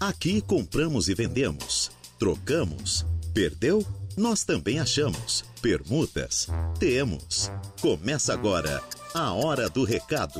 Aqui compramos e vendemos, trocamos, perdeu? Nós também achamos. Permutas? Temos. Começa agora a Hora do Recado.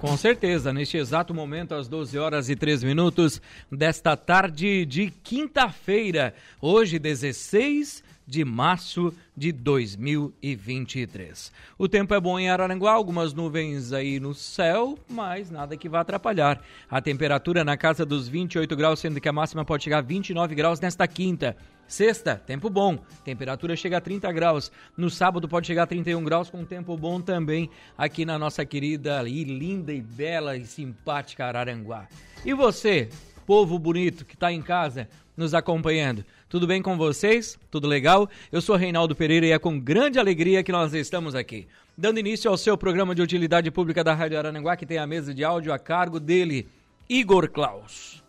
Com certeza, neste exato momento, às 12 horas e 3 minutos desta tarde de quinta-feira, hoje 16 de março de 2023. O tempo é bom em Araranguá, algumas nuvens aí no céu, mas nada que vá atrapalhar. A temperatura na casa dos 28 graus, sendo que a máxima pode chegar a 29 graus nesta quinta. Sexta, tempo bom, temperatura chega a 30 graus. No sábado pode chegar a 31 graus com tempo bom também aqui na nossa querida e linda e bela e simpática Araranguá. E você, povo bonito que está em casa nos acompanhando, tudo bem com vocês? Tudo legal? Eu sou Reinaldo Pereira e é com grande alegria que nós estamos aqui. Dando início ao seu programa de utilidade pública da Rádio Araranguá, que tem a mesa de áudio a cargo dele, Igor Klaus.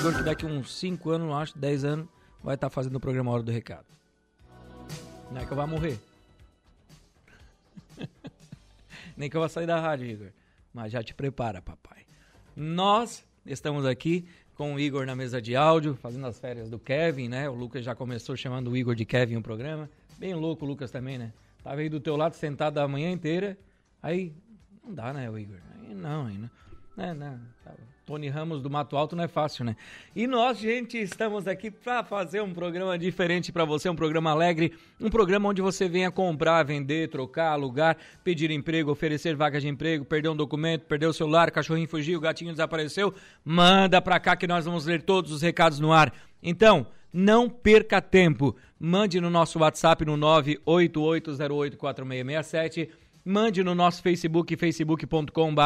Igor que daqui uns 5 anos, acho, 10 anos, vai estar fazendo o programa Hora do Recado. Não é que eu vá morrer. Nem que eu vá sair da rádio, Igor. Mas já te prepara, papai. Nós estamos aqui com o Igor na mesa de áudio, fazendo as férias do Kevin, né? O Lucas já começou chamando o Igor de Kevin no programa. Bem louco o Lucas também, né? Tava aí do teu lado sentado a manhã inteira. Aí, não dá, né, o Igor? Aí não, aí não. É, não, tá Tony Ramos do Mato Alto não é fácil, né? E nós, gente, estamos aqui para fazer um programa diferente para você, um programa alegre, um programa onde você venha comprar, vender, trocar, alugar, pedir emprego, oferecer vagas de emprego, perder um documento, perder o celular, cachorrinho fugiu, gatinho desapareceu. Manda para cá que nós vamos ler todos os recados no ar. Então, não perca tempo. Mande no nosso WhatsApp no 988084667. Mande no nosso Facebook, facebook.com.br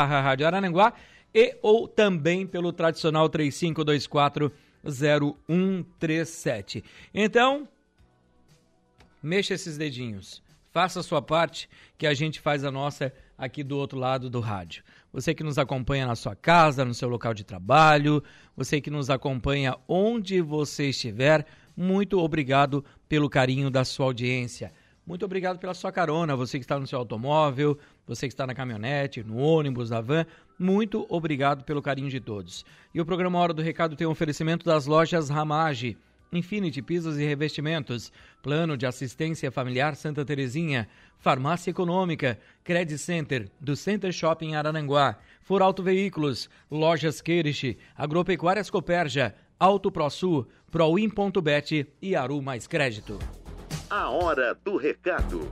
e ou também pelo tradicional 3524 0137. Então, mexa esses dedinhos. Faça a sua parte, que a gente faz a nossa aqui do outro lado do rádio. Você que nos acompanha na sua casa, no seu local de trabalho, você que nos acompanha onde você estiver, muito obrigado pelo carinho da sua audiência. Muito obrigado pela sua carona, você que está no seu automóvel, você que está na caminhonete, no ônibus, na van. Muito obrigado pelo carinho de todos. E o programa Hora do Recado tem um oferecimento das lojas Ramage, Infinity Pisos e Revestimentos, Plano de Assistência Familiar Santa Terezinha, Farmácia Econômica, Credit Center, do Center Shopping Arananguá, For Auto Veículos, Lojas Queirich, Agropecuárias Coperja, Auto ProSul, Proin.bet e Aru Mais Crédito. A hora do recado.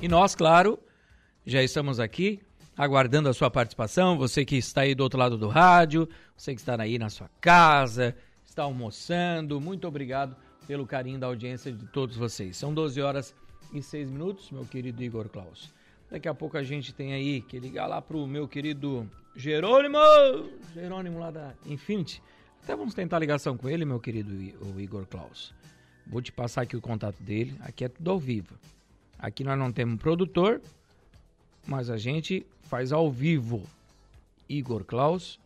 E nós, claro, já estamos aqui aguardando a sua participação. Você que está aí do outro lado do rádio, você que está aí na sua casa, está almoçando, muito obrigado pelo carinho da audiência de todos vocês. São 12 horas e 6 minutos, meu querido Igor Klaus. Daqui a pouco a gente tem aí que ligar lá pro meu querido Jerônimo, Jerônimo lá da Infinity, até vamos tentar ligação com ele, meu querido Igor Klaus. Vou te passar aqui o contato dele. Aqui é tudo ao vivo. Aqui nós não temos produtor, mas a gente faz ao vivo. Igor Klaus,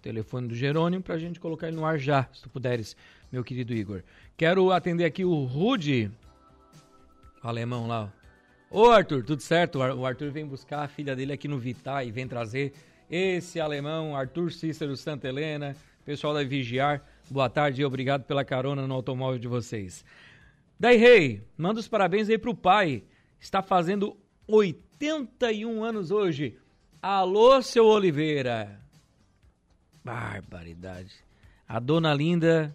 telefone do Jerônimo, para a gente colocar ele no ar já, se tu puderes, meu querido Igor. Quero atender aqui o Rude, alemão lá. Ô Arthur, tudo certo? O Arthur vem buscar a filha dele aqui no Vitar e vem trazer esse alemão, Arthur Cícero Santa Helena, Pessoal da Vigiar, boa tarde e obrigado pela carona no automóvel de vocês. Daí, Rei, manda os parabéns aí pro pai. Está fazendo 81 anos hoje. Alô, seu Oliveira. Barbaridade. A dona Linda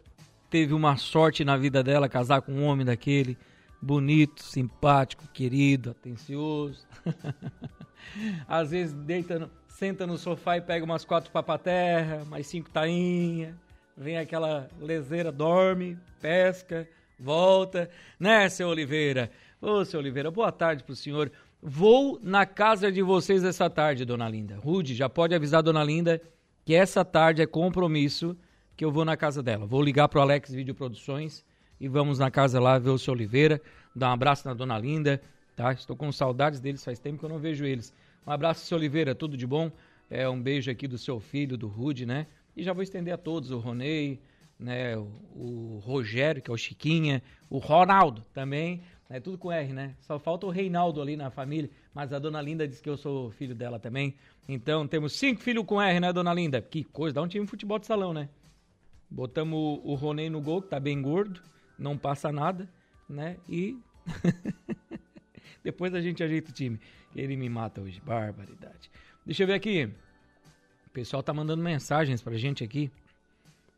teve uma sorte na vida dela casar com um homem daquele bonito, simpático, querido, atencioso. Às vezes deita senta no sofá e pega umas quatro papaterra, mais cinco tainha, vem aquela leseira, dorme, pesca, volta, né, seu Oliveira? Ô, seu Oliveira, boa tarde pro senhor. Vou na casa de vocês essa tarde, dona Linda. Rude, já pode avisar dona Linda que essa tarde é compromisso que eu vou na casa dela. Vou ligar pro Alex Vídeo Produções e vamos na casa lá ver o seu Oliveira, dar um abraço na dona Linda, tá? Estou com saudades deles, faz tempo que eu não vejo eles. Um abraço, seu Oliveira, tudo de bom? É, um beijo aqui do seu filho, do Rude, né? E já vou estender a todos, o Ronei, né? O, o Rogério, que é o Chiquinha, o Ronaldo também. É tudo com R, né? Só falta o Reinaldo ali na família, mas a dona Linda diz que eu sou filho dela também. Então temos cinco filhos com R, né, dona Linda? Que coisa, dá um time de futebol de salão, né? Botamos o Ronei no gol, que tá bem gordo, não passa nada, né? E depois a gente ajeita o time. Ele me mata hoje, barbaridade. Deixa eu ver aqui. O pessoal tá mandando mensagens pra gente aqui.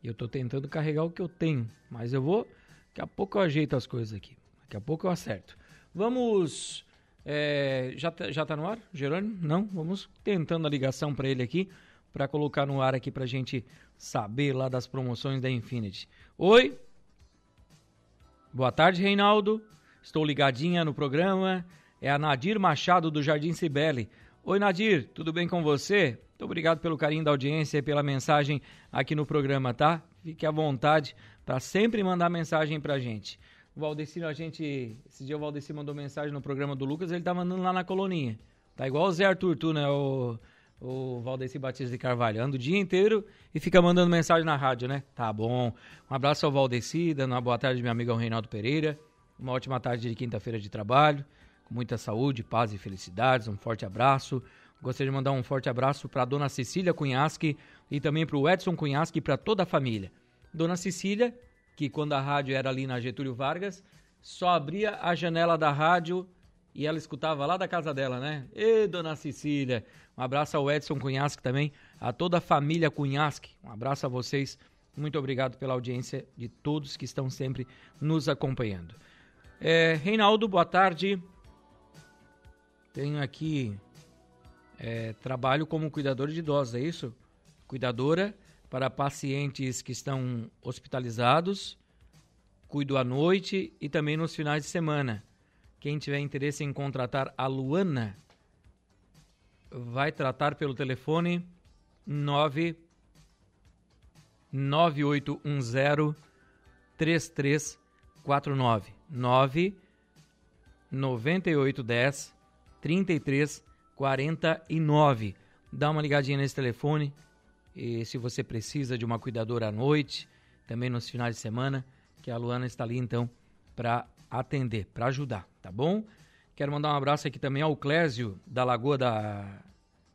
Eu tô tentando carregar o que eu tenho, mas eu vou, daqui a pouco eu ajeito as coisas aqui. Daqui a pouco eu acerto. Vamos. É, já, tá, já tá no ar, Jerônimo? Não? Vamos tentando a ligação para ele aqui, para colocar no ar aqui pra gente saber lá das promoções da Infinity. Oi? Boa tarde, Reinaldo. Estou ligadinha no programa. É a Nadir Machado do Jardim Cibele. Oi, Nadir, tudo bem com você? Muito obrigado pelo carinho da audiência e pela mensagem aqui no programa, tá? Fique à vontade para sempre mandar mensagem pra gente. O Valdecino, a gente. Esse dia o Valdeci mandou mensagem no programa do Lucas, ele tá mandando lá na coloninha. Tá igual o Zé Arthur, tu, né? O, o Valdeci Batista de Carvalho. Anda o dia inteiro e fica mandando mensagem na rádio, né? Tá bom. Um abraço ao Valdeci, dando uma boa tarde, meu amigo Reinaldo Pereira. Uma ótima tarde de quinta-feira de trabalho. Com muita saúde, paz e felicidades. Um forte abraço. Gostaria de mandar um forte abraço para dona Cecília Cunhasque e também para o Edson Cunhasque e para toda a família. Dona Cecília, que quando a rádio era ali na Getúlio Vargas, só abria a janela da rádio e ela escutava lá da casa dela, né? E dona Cecília, um abraço ao Edson Cunhasque também, a toda a família Cunhasque, um abraço a vocês, muito obrigado pela audiência de todos que estão sempre nos acompanhando. É, Reinaldo, boa tarde. Tenho aqui é, trabalho como cuidador de idosos, é isso? Cuidadora para pacientes que estão hospitalizados, cuido à noite e também nos finais de semana. Quem tiver interesse em contratar a Luana, vai tratar pelo telefone 9 9810 3349 9 9810 3349. Dá uma ligadinha nesse telefone, e se você precisa de uma cuidadora à noite, também nos finais de semana, que a Luana está ali então para atender, para ajudar, tá bom? Quero mandar um abraço aqui também ao Clésio da Lagoa da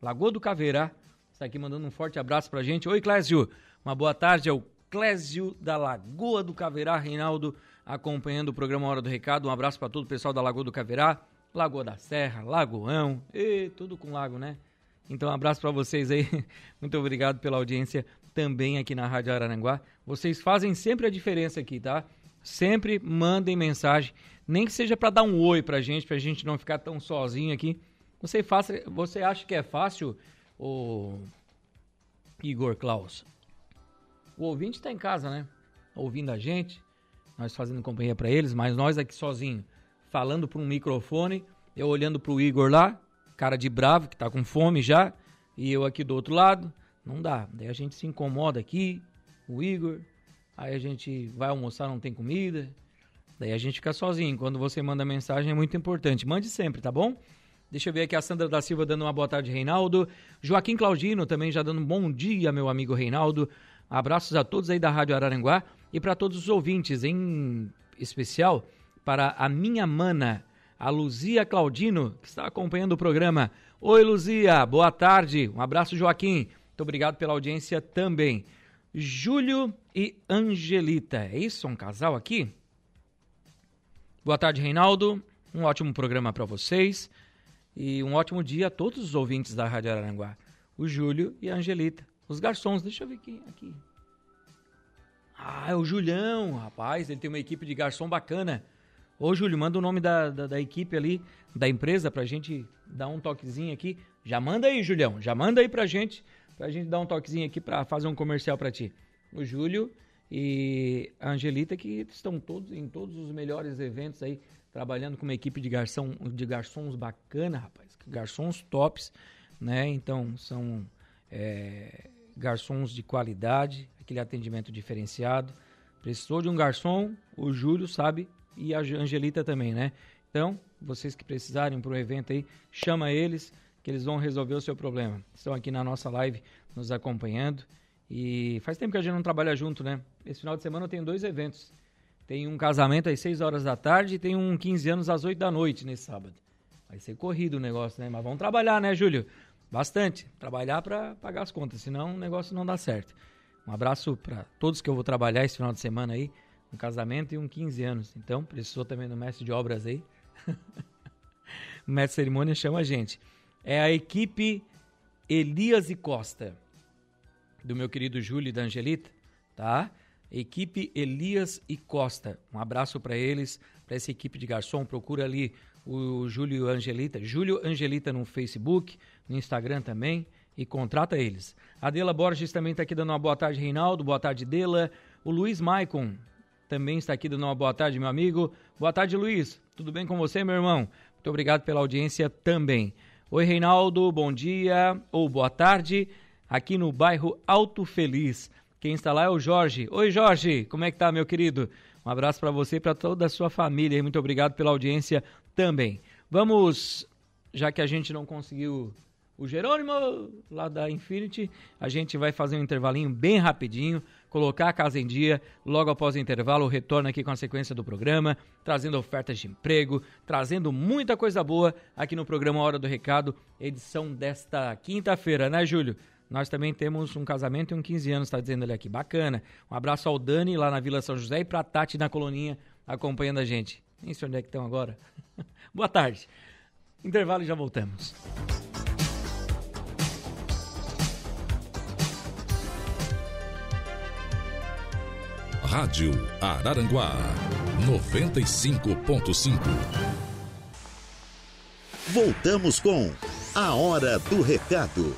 Lagoa do Caveirá. Está aqui mandando um forte abraço pra gente. Oi, Clésio. Uma boa tarde ao Clésio da Lagoa do Caveirá, Reinaldo, acompanhando o programa Hora do Recado. Um abraço para todo o pessoal da Lagoa do Caveirá, Lagoa da Serra, Lagoão, e tudo com lago, né? Então, um abraço para vocês aí. Muito obrigado pela audiência também aqui na Rádio Araranguá. Vocês fazem sempre a diferença aqui, tá? Sempre mandem mensagem, nem que seja para dar um oi pra gente, pra gente não ficar tão sozinho aqui. Você faça, você acha que é fácil, o Igor Klaus? O ouvinte está em casa, né? Ouvindo a gente, nós fazendo companhia para eles, mas nós aqui sozinho, falando para um microfone, eu olhando para o Igor lá, cara de bravo, que tá com fome já, e eu aqui do outro lado, não dá. Daí a gente se incomoda aqui, o Igor, aí a gente vai almoçar, não tem comida, daí a gente fica sozinho. Quando você manda mensagem é muito importante. Mande sempre, tá bom? Deixa eu ver aqui a Sandra da Silva dando uma boa tarde, Reinaldo. Joaquim Claudino também já dando um bom dia, meu amigo Reinaldo. Abraços a todos aí da Rádio Araranguá e para todos os ouvintes, em especial para a minha mana, a Luzia Claudino, que está acompanhando o programa. Oi, Luzia, boa tarde. Um abraço, Joaquim. Muito obrigado pela audiência também. Júlio e Angelita. É isso? Um casal aqui? Boa tarde, Reinaldo. Um ótimo programa para vocês. E um ótimo dia a todos os ouvintes da Rádio Araranguá. O Júlio e a Angelita. Os garçons, deixa eu ver quem aqui. Ah, é o Julião, rapaz. Ele tem uma equipe de garçom bacana. Ô, Júlio, manda o nome da, da, da, equipe ali, da empresa, pra gente dar um toquezinho aqui. Já manda aí, Julião, já manda aí pra gente, pra gente dar um toquezinho aqui pra fazer um comercial pra ti. O Júlio e a Angelita, que estão todos em todos os melhores eventos aí, trabalhando com uma equipe de, garçom, de garçons bacana, rapaz. Garçons tops, né? Então, são é, garçons de qualidade, aquele atendimento diferenciado. Precisou de um garçom, o Júlio sabe e a Angelita também, né? Então, vocês que precisarem para o evento aí, chama eles que eles vão resolver o seu problema. Estão aqui na nossa live nos acompanhando e faz tempo que a gente não trabalha junto, né? Esse final de semana eu tenho dois eventos. tem um casamento às 6 horas da tarde e tem um 15 anos às 8 da noite nesse sábado. Vai ser corrido o negócio, né? Mas vamos trabalhar, né, Júlio? Bastante. Trabalhar para pagar as contas, senão o negócio não dá certo. Um abraço para todos que eu vou trabalhar esse final de semana aí. Um casamento e um 15 anos. Então, precisou também do mestre de obras aí. o mestre de cerimônia chama a gente. É a equipe Elias e Costa, do meu querido Júlio e da Angelita, tá? Equipe Elias e Costa. Um abraço para eles, para essa equipe de garçom. Procura ali o Júlio Angelita, Júlio Angelita no Facebook, no Instagram também e contrata eles. A Dela Borges também está aqui dando uma boa tarde, Reinaldo. Boa tarde, Dela. O Luiz Maicon também está aqui dando uma boa tarde, meu amigo. Boa tarde, Luiz. Tudo bem com você, meu irmão? Muito obrigado pela audiência também. Oi, Reinaldo, bom dia ou boa tarde, aqui no bairro Alto Feliz. Quem está lá é o Jorge. Oi, Jorge, como é que tá, meu querido? Um abraço para você e para toda a sua família. Muito obrigado pela audiência também. Vamos, já que a gente não conseguiu o Jerônimo lá da Infinity, a gente vai fazer um intervalinho bem rapidinho colocar a casa em dia. Logo após o intervalo, retorno aqui com a sequência do programa, trazendo ofertas de emprego, trazendo muita coisa boa aqui no programa Hora do Recado, edição desta quinta-feira, né, Júlio? Nós também temos um casamento e um 15 anos, está dizendo ele aqui. Bacana. Um abraço ao Dani lá na Vila São José e para a Tati na Coloninha acompanhando a gente. Nem sei onde é que estão agora. Boa tarde. Intervalo e já voltamos. Rádio Araranguá 95.5. Voltamos com A Hora do Recado.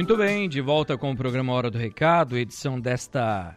Muito bem, de volta com o programa Hora do Recado, edição desta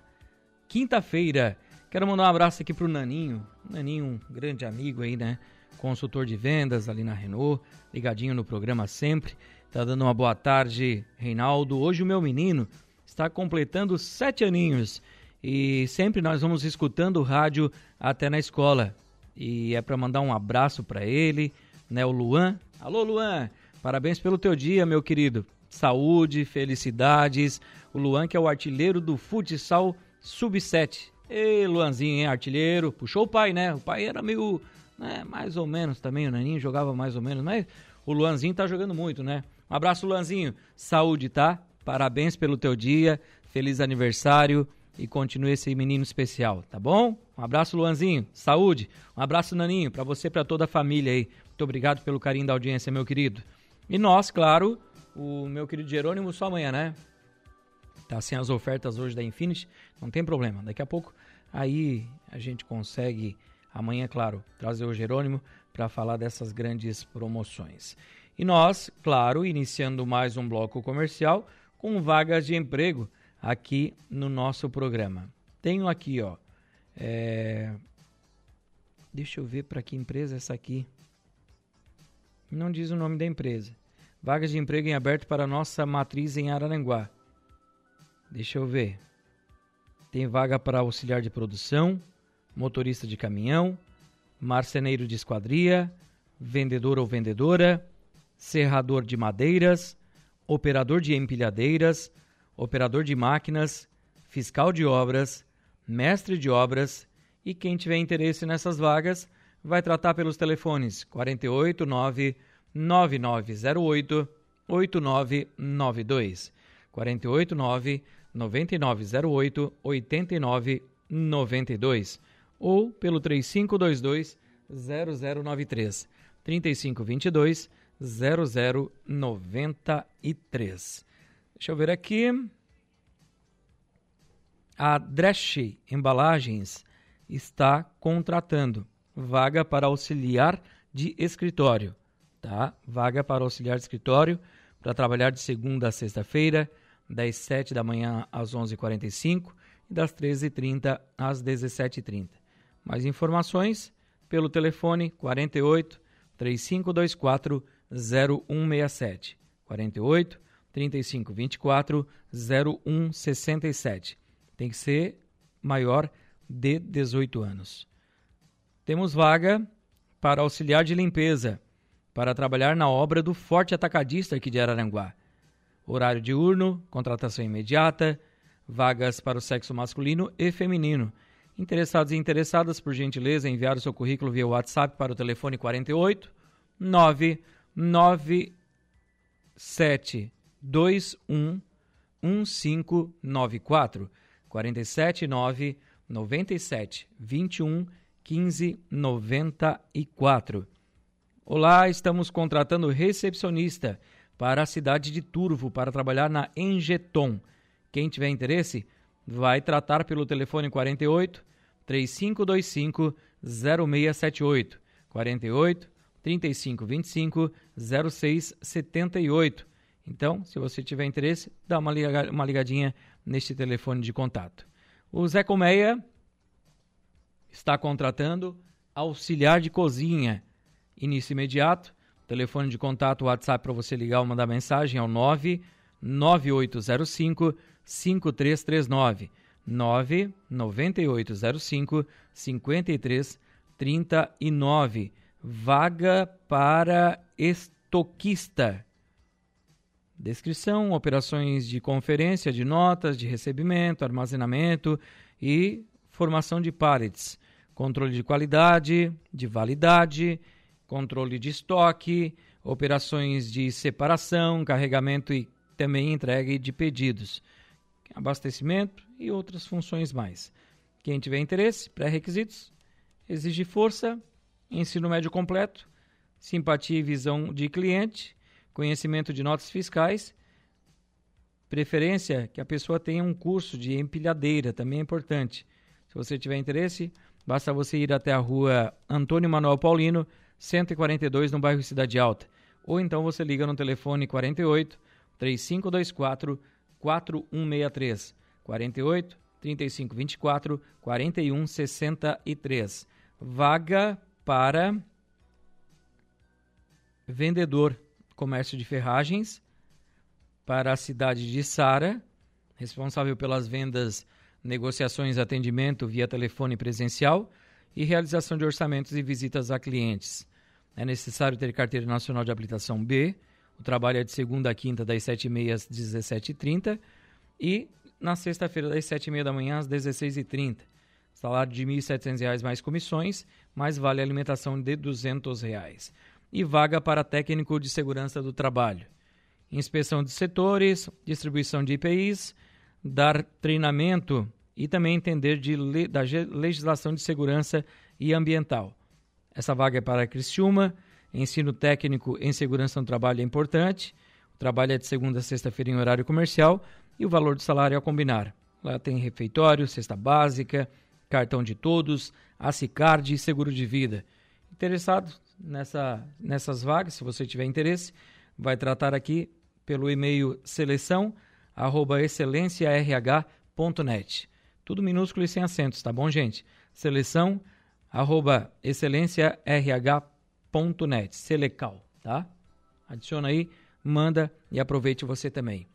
quinta-feira. Quero mandar um abraço aqui pro Naninho. Naninho, um grande amigo aí, né? Consultor de vendas ali na Renault, ligadinho no programa sempre. Tá dando uma boa tarde, Reinaldo. Hoje o meu menino está completando sete aninhos e sempre nós vamos escutando o rádio até na escola. E é para mandar um abraço para ele, né? O Luan. Alô, Luan! Parabéns pelo teu dia, meu querido saúde, felicidades. O Luan, que é o artilheiro do futsal sub-7. Ei, Luanzinho, hein, artilheiro. Puxou o pai, né? O pai era meio, né, mais ou menos também. O Naninho jogava mais ou menos, mas o Luanzinho tá jogando muito, né? Um abraço, Luanzinho. Saúde, tá? Parabéns pelo teu dia. Feliz aniversário e continue esse menino especial, tá bom? Um abraço, Luanzinho. Saúde. Um abraço, Naninho, para você e para toda a família aí. Muito obrigado pelo carinho da audiência, meu querido. E nós, claro, o meu querido Jerônimo só amanhã, né? Tá sem as ofertas hoje da Infinity, não tem problema. Daqui a pouco aí a gente consegue amanhã, claro, trazer o Jerônimo para falar dessas grandes promoções. E nós, claro, iniciando mais um bloco comercial com vagas de emprego aqui no nosso programa. Tenho aqui, ó. É... Deixa eu ver para que empresa é essa aqui. Não diz o nome da empresa. Vagas de emprego em aberto para nossa matriz em Araranguá. Deixa eu ver. Tem vaga para auxiliar de produção, motorista de caminhão, marceneiro de esquadria, vendedor ou vendedora, serrador de madeiras, operador de empilhadeiras, operador de máquinas, fiscal de obras, mestre de obras e quem tiver interesse nessas vagas vai tratar pelos telefones 489 9908 8992 489 9908 8992 ou pelo 3522 0093 3522 0093. Deixa eu ver aqui. A Dresch Embalagens está contratando vaga para auxiliar de escritório tá? Vaga para auxiliar de escritório para trabalhar de segunda a sexta-feira, das 7 da manhã às 11h45 e das 13h30 às 17h30. Mais informações pelo telefone 48 3524 0167. 48 3524 0167. Tem que ser maior de 18 anos. Temos vaga para auxiliar de limpeza, para trabalhar na obra do Forte Atacadista aqui de Araranguá. Horário diurno, contratação imediata, vagas para o sexo masculino e feminino. Interessados e interessadas, por gentileza, enviar o seu currículo via WhatsApp para o telefone 48 99721 1594 47 9 97 21 15 94. Olá, estamos contratando recepcionista para a cidade de Turvo para trabalhar na Engeton. Quem tiver interesse, vai tratar pelo telefone 48 3525 0678 48 3525 0678. Então, se você tiver interesse, dá uma ligadinha neste telefone de contato. O Zé Colmeia está contratando auxiliar de cozinha. Início imediato. Telefone de contato, WhatsApp para você ligar ou mandar mensagem é o 99805 5339. 99805 5339. Vaga para estoquista. Descrição: operações de conferência de notas, de recebimento, armazenamento e formação de pallets, controle de qualidade, de validade, controle de estoque, operações de separação, carregamento e também entrega de pedidos abastecimento e outras funções mais. Quem tiver interesse, pré-requisitos, exige força, ensino médio completo, simpatia e visão de cliente, conhecimento de notas fiscais, preferência que a pessoa tenha um curso de empilhadeira, também é importante. Se você tiver interesse, basta você ir até a rua Antônio Manuel Paulino, 142, no bairro Cidade Alta. Ou então você liga no telefone 48 3524 4163 48 35 24 41 63. Vaga para vendedor comércio de ferragens para a cidade de Sara, responsável pelas vendas, negociações, atendimento via telefone presencial e realização de orçamentos e visitas a clientes. É necessário ter carteira nacional de habilitação B, o trabalho é de segunda a quinta, das 7h30 às 17h30 e na sexta-feira, das 7h30 da manhã às 16h30. Salário de R$ 1.700 mais comissões, mais vale alimentação de 200 reais. E vaga para técnico de segurança do trabalho. Inspeção de setores, distribuição de IPIs, dar treinamento e também entender de, da legislação de segurança e ambiental. Essa vaga é para Criciúma, Ensino técnico em segurança no trabalho é importante. O trabalho é de segunda a sexta-feira em horário comercial e o valor do salário é a combinar. Lá tem refeitório, cesta básica, cartão de todos, Acicard e seguro de vida. Interessado nessa, nessas vagas, se você tiver interesse, vai tratar aqui pelo e-mail seleção arroba. Tudo minúsculo e sem acentos, tá bom, gente? Seleção arroba excelênciarh.net selecal.net, Selecal, tá? Adiciona aí, manda e aproveite você também.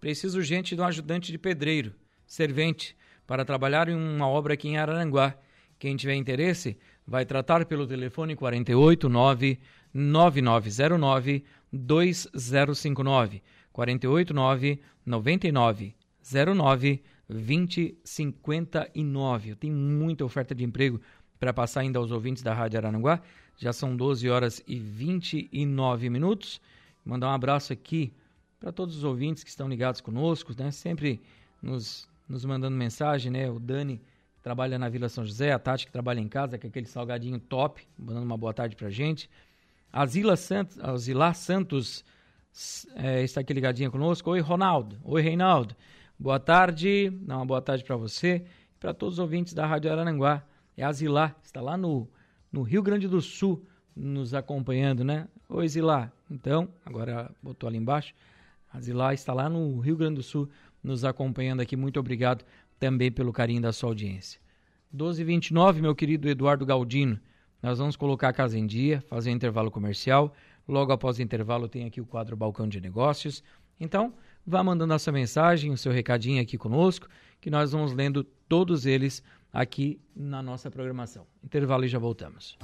Preciso urgente de um ajudante de pedreiro, servente, para trabalhar em uma obra aqui em Araranguá. Quem tiver interesse, vai tratar pelo telefone 489 9909 2059 489 9909 2059. Eu tenho muita oferta de emprego para passar ainda aos ouvintes da Rádio Araranguá. Já são 12 horas e 29 minutos. Mandar um abraço aqui para todos os ouvintes que estão ligados conosco, né? Sempre nos, nos mandando mensagem, né? O Dani trabalha na Vila São José, a Tati que trabalha em casa, que é aquele salgadinho top, mandando uma boa tarde pra gente. A Zila Santos, a Zila Santos é, está aqui ligadinha conosco. Oi, Ronaldo. Oi, Reinaldo. Boa tarde. Dá uma boa tarde para você e para todos os ouvintes da Rádio Arananguá. É a Zilá, está lá no no Rio Grande do Sul, nos acompanhando, né? Oi, Zilá. Então, agora botou ali embaixo. A Zilá está lá no Rio Grande do Sul, nos acompanhando aqui. Muito obrigado também pelo carinho da sua audiência. 12h29, meu querido Eduardo Galdino. Nós vamos colocar a casa em dia, fazer um intervalo comercial. Logo após o intervalo, tem aqui o quadro Balcão de Negócios. Então, vá mandando a sua mensagem, o seu recadinho aqui conosco, que nós vamos lendo todos eles aqui na nossa programação. Intervalo e já voltamos.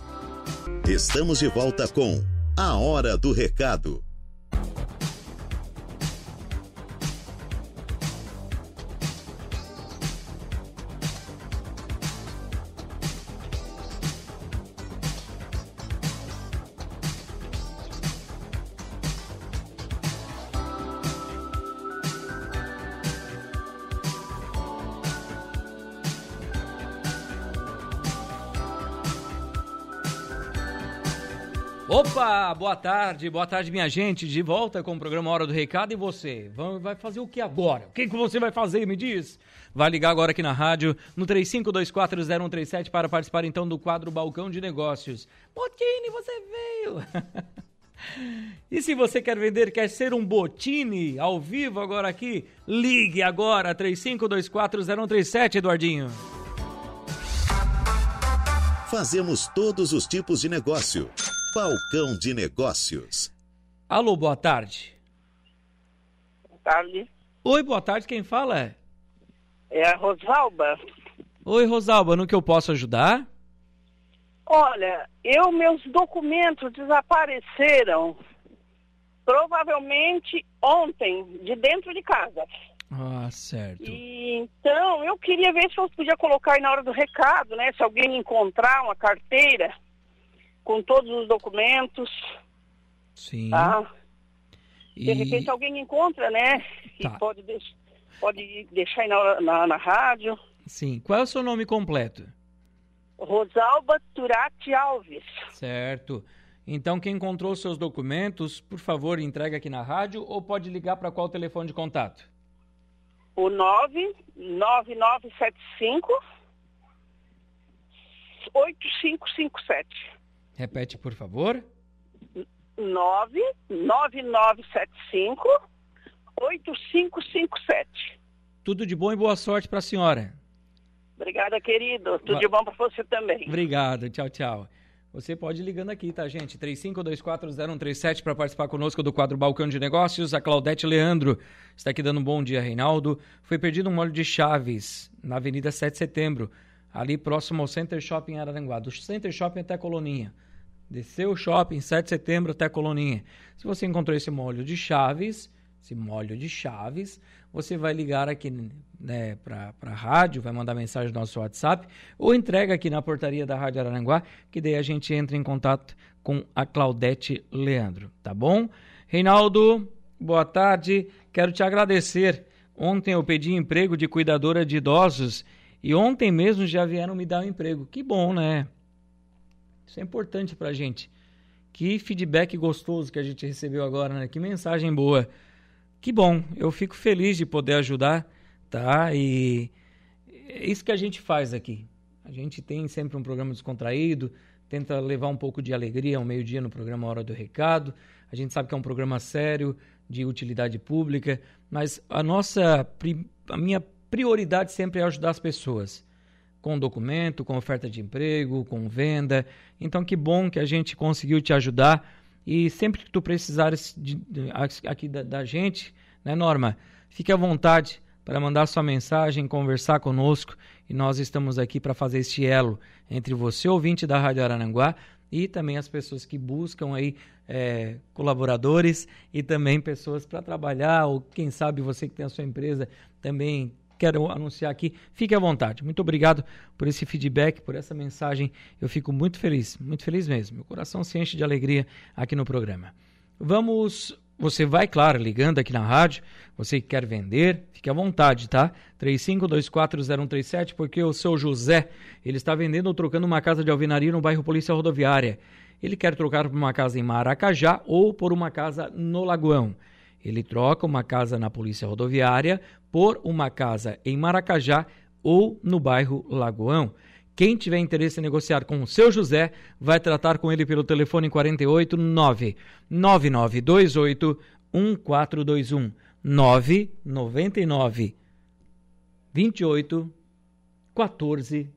Estamos de volta com A Hora do Recado. Opa, boa tarde, boa tarde, minha gente. De volta com o programa Hora do Recado. E você? Vai fazer o que agora? O que, que você vai fazer? Me diz. Vai ligar agora aqui na rádio, no 35240137, para participar então do quadro Balcão de Negócios. Botini, você veio! E se você quer vender, quer ser um Botini ao vivo agora aqui, ligue agora, 35240137, Eduardinho. Fazemos todos os tipos de negócio. Balcão de Negócios. Alô, boa tarde. Boa tarde. Oi, boa tarde. Quem fala é? É a Rosalba. Oi, Rosalba. No que eu posso ajudar? Olha, eu meus documentos desapareceram provavelmente ontem de dentro de casa. Ah, certo. E, então, eu queria ver se eu podia colocar aí na hora do recado, né? Se alguém encontrar uma carteira com todos os documentos. Sim. Tá? E... De repente alguém encontra, né? Tá. E pode, deix pode deixar aí na, na, na, rádio. Sim. Qual é o seu nome completo? Rosalba Turati Alves. Certo. Então, quem encontrou seus documentos, por favor, entrega aqui na rádio ou pode ligar para qual telefone de contato? O 99975 8557. Repete, por favor. 99975 8557. Tudo de bom e boa sorte para a senhora. Obrigada, querido. Tudo Va de bom para você também. Obrigado. Tchau, tchau. Você pode ir ligando aqui, tá, gente? 35240137 para participar conosco do quadro Balcão de Negócios. A Claudete Leandro está aqui dando um bom dia, Reinaldo. Foi perdido um molho de chaves na Avenida 7 de Setembro, ali próximo ao Center Shopping Araranguá. Do Center Shopping até Coloninha. Desceu o shopping, 7 de setembro até Coloninha. Se você encontrou esse molho de chaves, esse molho de chaves, você vai ligar aqui né, para a rádio, vai mandar mensagem no nosso WhatsApp ou entrega aqui na portaria da Rádio Araranguá, que daí a gente entra em contato com a Claudete Leandro, tá bom? Reinaldo, boa tarde. Quero te agradecer. Ontem eu pedi emprego de cuidadora de idosos e ontem mesmo já vieram me dar um emprego. Que bom, né? Isso é importante para a gente. Que feedback gostoso que a gente recebeu agora, né? Que mensagem boa. Que bom, eu fico feliz de poder ajudar, tá? E é isso que a gente faz aqui. A gente tem sempre um programa descontraído, tenta levar um pouco de alegria ao meio-dia no programa Hora do Recado. A gente sabe que é um programa sério, de utilidade pública, mas a nossa, a minha prioridade sempre é ajudar as pessoas com documento, com oferta de emprego, com venda. Então, que bom que a gente conseguiu te ajudar. E sempre que tu precisares de, de, aqui da, da, gente, né, Norma? Fique à vontade para mandar sua mensagem, conversar conosco. E nós estamos aqui para fazer este elo entre você, ouvinte da Rádio Arananguá, e também as pessoas que buscam aí é, colaboradores e também pessoas para trabalhar, ou quem sabe você que tem a sua empresa também quero anunciar aqui, fique à vontade. Muito obrigado por esse feedback, por essa mensagem. Eu fico muito feliz, muito feliz mesmo. Meu coração se enche de alegria aqui no programa. Vamos você vai, claro, ligando aqui na rádio. Você que quer vender, fique à vontade, tá? 35240137, porque o seu José, ele está vendendo ou trocando uma casa de alvenaria no bairro Polícia Rodoviária. Ele quer trocar por uma casa em Maracajá ou por uma casa no Lagoão. Ele troca uma casa na Polícia Rodoviária por uma casa em Maracajá ou no bairro Lagoão. Quem tiver interesse em negociar com o seu José, vai tratar com ele pelo telefone 48 9 9928 1421 999 28 14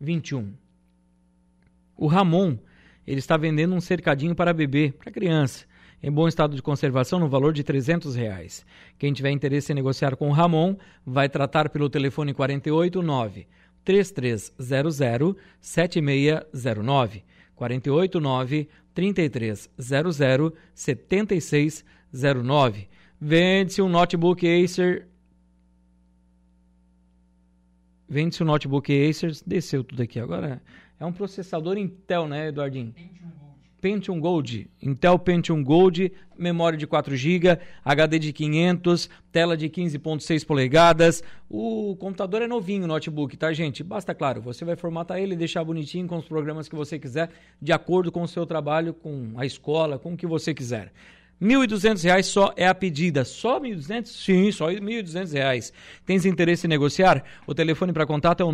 21. O Ramon, ele está vendendo um cercadinho para bebê, para criança. Em bom estado de conservação no valor de 300 reais. Quem tiver interesse em negociar com o Ramon, vai tratar pelo telefone 489 3300 7609 489 3300 7609. Vende-se um notebook Acer. Vende-se um notebook Acer. Desceu tudo aqui. Agora é um processador Intel, né, Eduardinho? Pentium Gold, Intel Pentium Gold, memória de 4 GB, HD de 500, tela de 15.6 polegadas. O computador é novinho, notebook, tá, gente? Basta, claro, você vai formatar ele, deixar bonitinho com os programas que você quiser, de acordo com o seu trabalho, com a escola, com o que você quiser. R$ 1.200 só é a pedida. Só R$ 1.200? Sim, só R$ 1.200. Tens interesse em negociar? O telefone para contato é o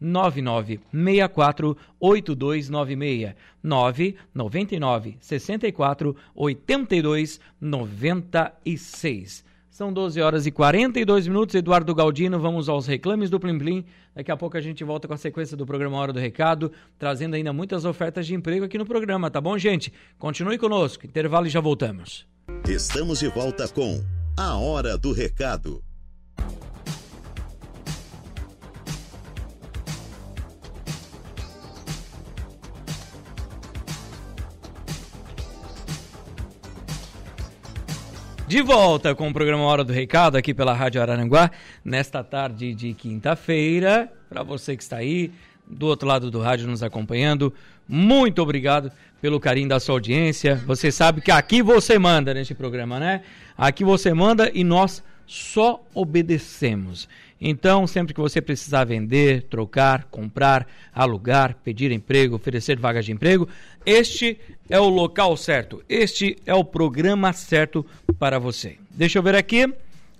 99964 8296 999 64 82 96. São 12 horas e 42 minutos. Eduardo Galdino, vamos aos reclames do Plim Plim. Daqui a pouco a gente volta com a sequência do programa Hora do Recado, trazendo ainda muitas ofertas de emprego aqui no programa, tá bom, gente? Continue conosco. Intervalo e já voltamos. Estamos de volta com a Hora do Recado. De volta com o programa Hora do Recado aqui pela Rádio Araranguá, nesta tarde de quinta-feira. Para você que está aí do outro lado do rádio nos acompanhando, muito obrigado pelo carinho da sua audiência. Você sabe que aqui você manda neste programa, né? Aqui você manda e nós só obedecemos. Então, sempre que você precisar vender, trocar, comprar, alugar, pedir emprego, oferecer vagas de emprego, este é o local certo, este é o programa certo para você. Deixa eu ver aqui.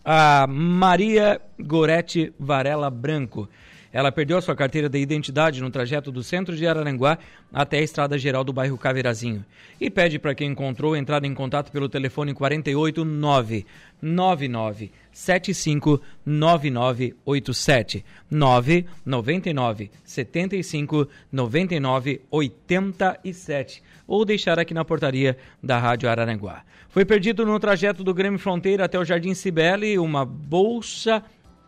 A Maria Gorete Varela Branco. Ela perdeu a sua carteira de identidade no trajeto do centro de Araranguá até a estrada geral do bairro Caveirazinho. E pede para quem encontrou entrar em contato pelo telefone 489 99 75 9987 999 75 99 87 ou deixar aqui na portaria da Rádio Araranguá. Foi perdido no trajeto do Grêmio Fronteira até o Jardim Cibele uma bolsa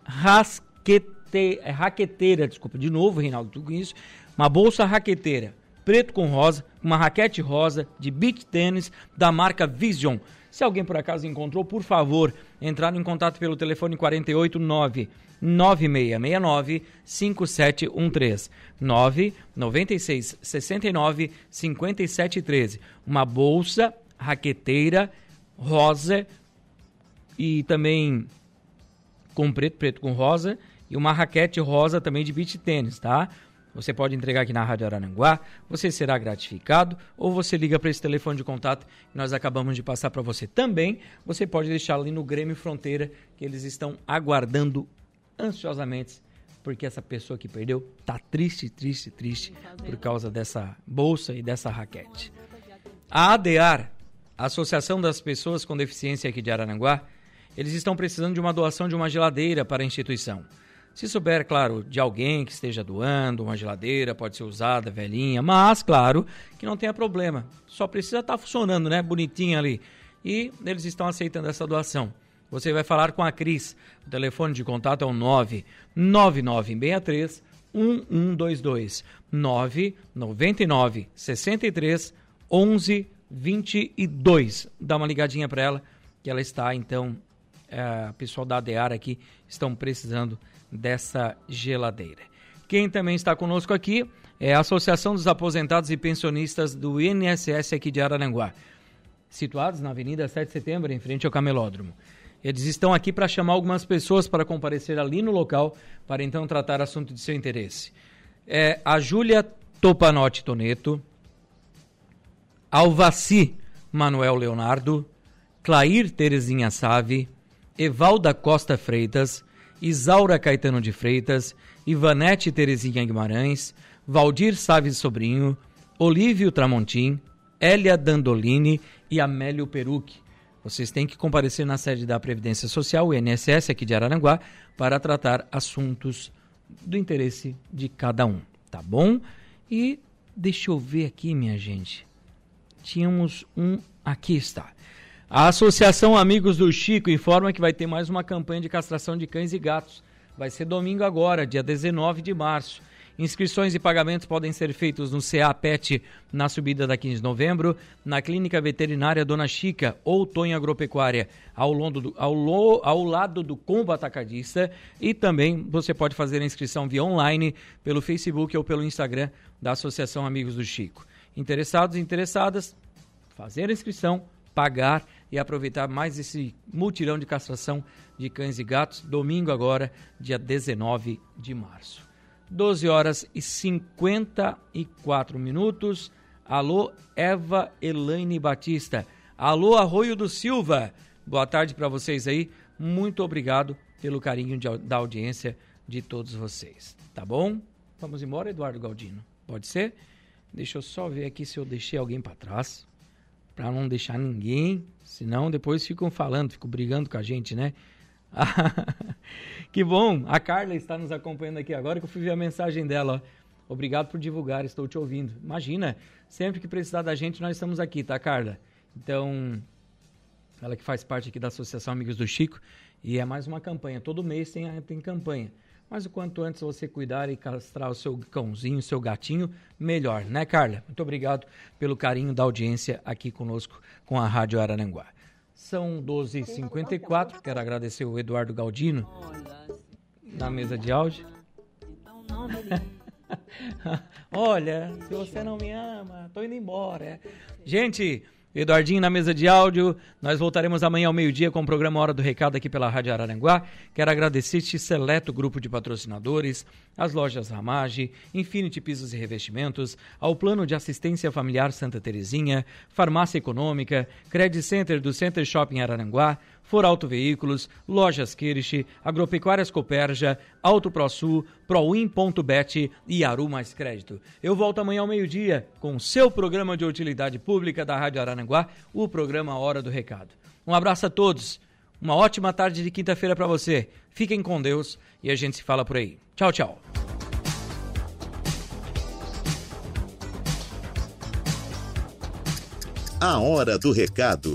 rasqueta raquete, é, raqueteira, desculpa, de novo, Reinaldo, tudo isso. Uma bolsa raqueteira, preto com rosa, uma raquete rosa de beach tênis da marca Vision. Se alguém por acaso encontrou, por favor, entrar em contato pelo telefone 489 9669 5713 996 69 5713. Uma bolsa raqueteira rosa e também com preto, preto com rosa e uma raquete rosa também de beach tênis, tá? Você pode entregar aqui na Rádio Arananguá, você será gratificado ou você liga para esse telefone de contato que nós acabamos de passar para você. Também você pode deixar ali no Grêmio Fronteira que eles estão aguardando ansiosamente porque essa pessoa que perdeu tá triste, triste, triste por causa dessa bolsa e dessa raquete. A ADEAR, Associação das Pessoas com Deficiência aqui de Arananguá, eles estão precisando de uma doação de uma geladeira para a instituição. Se souber, claro, de alguém que esteja doando, uma geladeira pode ser usada, velhinha, mas, claro, que não tenha problema. Só precisa estar tá funcionando, né? Bonitinha ali. E eles estão aceitando essa doação. Você vai falar com a Cris. O telefone de contato é o 99963 1122 999 63 11 22. Dá uma ligadinha para ela que ela está então, é, pessoal da ADEAR aqui estão precisando dessa geladeira. Quem também está conosco aqui é a Associação dos Aposentados e Pensionistas do INSS aqui de Araranguá, situados na Avenida 7 de Setembro, em frente ao Camelódromo. Eles estão aqui para chamar algumas pessoas para comparecer ali no local para então tratar assunto de seu interesse. É a Júlia Topanotti Toneto, Alvaci Manuel Leonardo, Clair Terezinha Save, Evalda Costa Freitas, Isaura Caetano de Freitas, Ivanete Terezinha Guimarães, Valdir Saves Sobrinho, Olívio Tramontim, Elia Dandolini e Amélio Perucchi. Vocês têm que comparecer na sede da Previdência Social, o INSS, aqui de Araranguá, para tratar assuntos do interesse de cada um, tá bom? E deixa eu ver aqui, minha gente. tínhamos um. Aqui está. A Associação Amigos do Chico informa que vai ter mais uma campanha de castração de cães e gatos. Vai ser domingo agora, dia 19 de março. Inscrições e pagamentos podem ser feitos no CA Pet na subida da 15 de novembro, na Clínica Veterinária Dona Chica ou Tonho Agropecuária ao, do, ao, ao lado do Combo Atacadista e também você pode fazer a inscrição via online pelo Facebook ou pelo Instagram da Associação Amigos do Chico. Interessados e interessadas, fazer a inscrição, pagar e aproveitar mais esse mutirão de castração de cães e gatos, domingo agora, dia 19 de março. 12 horas e 54 minutos. Alô, Eva Elaine Batista. Alô, Arroio do Silva. Boa tarde para vocês aí. Muito obrigado pelo carinho de, da audiência de todos vocês. Tá bom? Vamos embora, Eduardo Galdino. Pode ser? Deixa eu só ver aqui se eu deixei alguém para trás. Para não deixar ninguém. Senão depois ficam falando, ficam brigando com a gente, né? que bom! A Carla está nos acompanhando aqui agora que eu fui ver a mensagem dela. Ó. Obrigado por divulgar, estou te ouvindo. Imagina, sempre que precisar da gente, nós estamos aqui, tá, Carla? Então, ela que faz parte aqui da Associação Amigos do Chico, e é mais uma campanha. Todo mês tem, tem campanha. Mas o quanto antes você cuidar e castrar o seu cãozinho, o seu gatinho, melhor, né, Carla? Muito obrigado pelo carinho da audiência aqui conosco com a Rádio Araranguá. São 12h54. Quero agradecer o Eduardo Galdino na mesa de áudio. Olha, se você não me ama, tô indo embora. Gente, Eduardinho na mesa de áudio. Nós voltaremos amanhã ao meio-dia com o programa Hora do Recado aqui pela Rádio Araranguá. Quero agradecer este seleto grupo de patrocinadores, as lojas Ramage, Infinity Pisos e Revestimentos, ao Plano de Assistência Familiar Santa Terezinha, Farmácia Econômica, Credit Center do Center Shopping Araranguá, For Auto Veículos, Lojas Kirsch, Agropecuárias Coperja, Auto ProSul, Proin.bet e Aru Mais Crédito. Eu volto amanhã ao meio-dia com o seu programa de utilidade pública da Rádio Araranguá, o programa Hora do Recado. Um abraço a todos, uma ótima tarde de quinta-feira para você. Fiquem com Deus e a gente se fala por aí. Tchau, tchau. A Hora do Recado